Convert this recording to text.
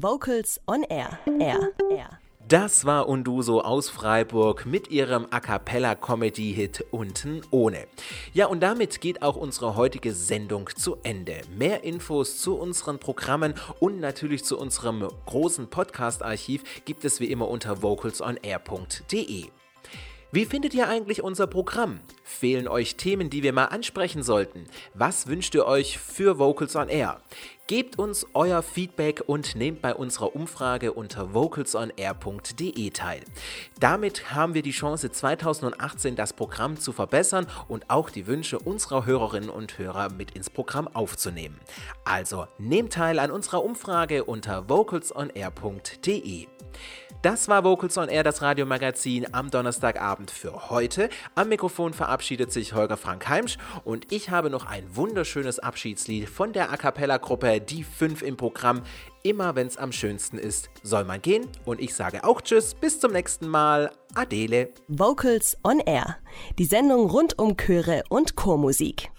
Vocals on Air. Air. Air. Das war Unduso aus Freiburg mit ihrem A cappella Comedy Hit Unten ohne. Ja, und damit geht auch unsere heutige Sendung zu Ende. Mehr Infos zu unseren Programmen und natürlich zu unserem großen Podcast Archiv gibt es wie immer unter vocalsonair.de. Wie findet ihr eigentlich unser Programm? Fehlen euch Themen, die wir mal ansprechen sollten? Was wünscht ihr euch für Vocals on Air? Gebt uns euer Feedback und nehmt bei unserer Umfrage unter vocalsonair.de teil. Damit haben wir die Chance, 2018 das Programm zu verbessern und auch die Wünsche unserer Hörerinnen und Hörer mit ins Programm aufzunehmen. Also nehmt teil an unserer Umfrage unter vocalsonair.de. Das war Vocals on Air, das Radiomagazin am Donnerstagabend für heute. Am Mikrofon verabschiedet sich Holger Frank Heimsch und ich habe noch ein wunderschönes Abschiedslied von der A Cappella-Gruppe Die 5 im Programm. Immer wenn es am schönsten ist, soll man gehen. Und ich sage auch Tschüss, bis zum nächsten Mal. Adele. Vocals on Air. Die Sendung rund um Chöre und Chormusik.